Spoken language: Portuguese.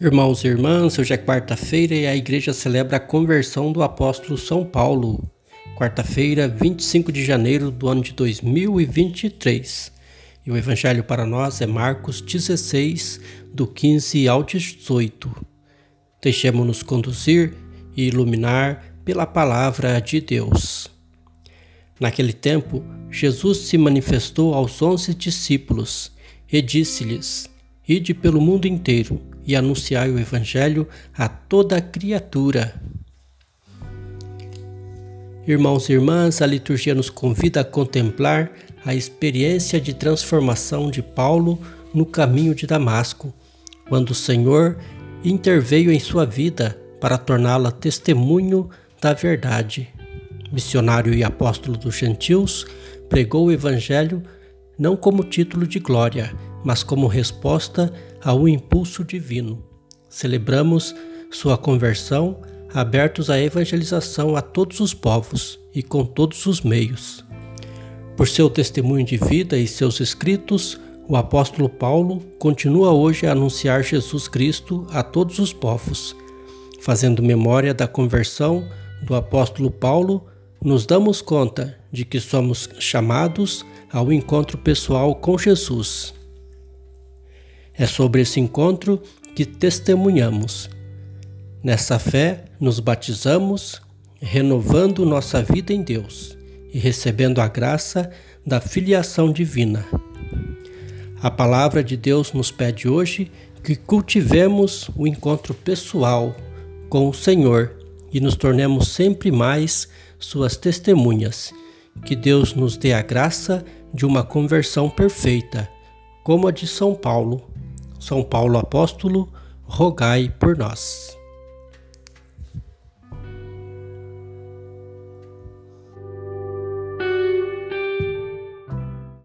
Irmãos e irmãs, hoje é quarta-feira e a igreja celebra a conversão do apóstolo São Paulo. Quarta-feira, 25 de janeiro do ano de 2023. E o evangelho para nós é Marcos 16, do 15 ao 18. Deixemos-nos conduzir e iluminar pela palavra de Deus. Naquele tempo, Jesus se manifestou aos onze discípulos e disse-lhes: Ide pelo mundo inteiro e anunciai o Evangelho a toda criatura. Irmãos e irmãs, a liturgia nos convida a contemplar a experiência de transformação de Paulo no caminho de Damasco, quando o Senhor interveio em sua vida para torná-la testemunho da verdade. Missionário e apóstolo dos gentios, pregou o Evangelho não como título de glória, mas como resposta ao impulso divino. Celebramos sua conversão, abertos à evangelização a todos os povos e com todos os meios. Por seu testemunho de vida e seus escritos, o apóstolo Paulo continua hoje a anunciar Jesus Cristo a todos os povos. Fazendo memória da conversão do apóstolo Paulo, nos damos conta de que somos chamados ao encontro pessoal com Jesus. É sobre esse encontro que testemunhamos. Nessa fé, nos batizamos, renovando nossa vida em Deus e recebendo a graça da filiação divina. A palavra de Deus nos pede hoje que cultivemos o encontro pessoal com o Senhor e nos tornemos sempre mais suas testemunhas. Que Deus nos dê a graça de uma conversão perfeita, como a de São Paulo são Paulo Apóstolo, rogai por nós.